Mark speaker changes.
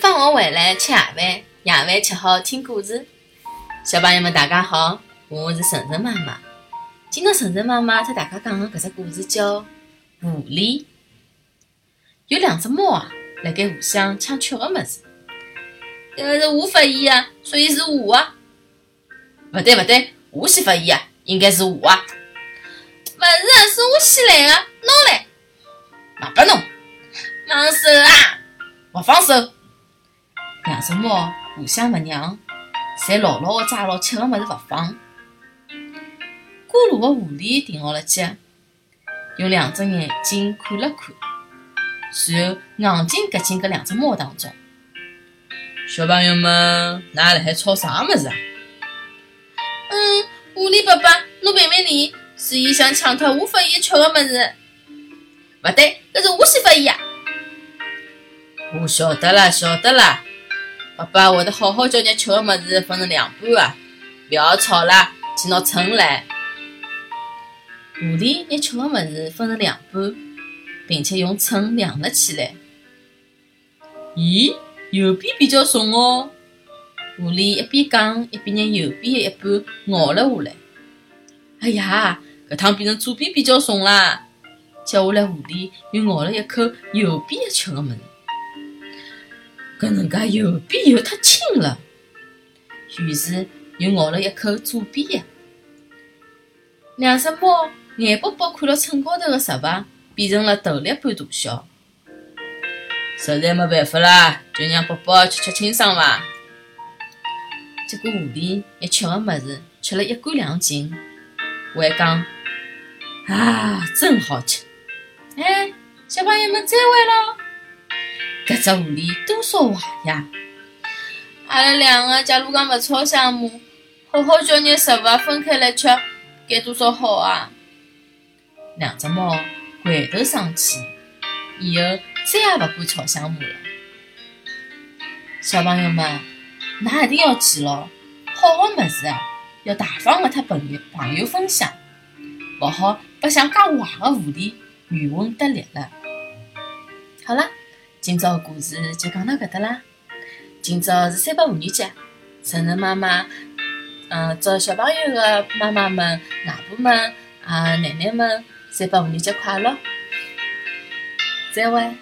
Speaker 1: 放学回来吃夜饭，夜饭吃好听故事。小朋友们，大家好，我是晨晨妈妈。今朝晨晨妈妈和大家讲的搿只故事叫《狐狸》。有两只猫啊，辣盖互相抢吃个物事。搿个是我发现啊，所以是我啊。勿对勿对，我先发现啊，应该是我啊。
Speaker 2: 勿是，是我先来个，拿来，
Speaker 1: 卖拨侬，
Speaker 2: 放手啊！
Speaker 1: 勿放手。两只猫互相勿让，侪牢牢个抓牢吃个物事勿放。过路个狐狸停下了脚，用两只眼睛看了看，然后硬劲夹进搿两只猫当中。
Speaker 3: 小朋友们，㑚辣海吵啥物事啊？
Speaker 2: 嗯，狐狸爸爸，侬评评理，是伊想抢脱我发现吃个物事。
Speaker 1: 勿对，搿是我先发现呀。
Speaker 3: 我晓得了，晓得了。爸爸会得好好叫你吃的么子分成两半啊！勿要吵了，去拿秤来。
Speaker 1: 狐狸拿吃的么子分成两半，并且用秤量了起来。
Speaker 3: 咦，右边比较重哦。
Speaker 1: 狐狸一边讲，一边拿右边的一半咬了下来。
Speaker 3: 哎呀，搿趟变成左边比较重啦！
Speaker 1: 接下来，狐狸又咬了一口右边的吃个物事。搿能介右边又太轻了，于是又咬了一口左边的。两只猫眼巴巴看了秤高头的石牌，变成了头粒般大小。
Speaker 3: 实在没办法啦，就让宝宝吃吃清爽伐。
Speaker 1: 结果狐狸一吃个物事吃了一干两净，还讲：“啊，真好吃！”
Speaker 2: 哎，小朋友们再会喽。
Speaker 1: 搿只狐狸多少坏呀！
Speaker 2: 阿拉两个假如讲勿吵相骂，好好叫拿食物分开来吃，该多少好啊！
Speaker 1: 两只猫回头生气，以后再也勿敢吵相骂了。小朋友们，㑚一定要记牢，好个物事啊，要大方个和朋友朋友分享，勿好白相介坏个狐狸渔翁得利了。好了。今朝个故事就讲到搿搭啦。今朝是三八妇女节，晨晨妈妈，嗯，祝小朋友的妈妈们、外婆们、啊奶奶们，三八妇女节快乐！再会。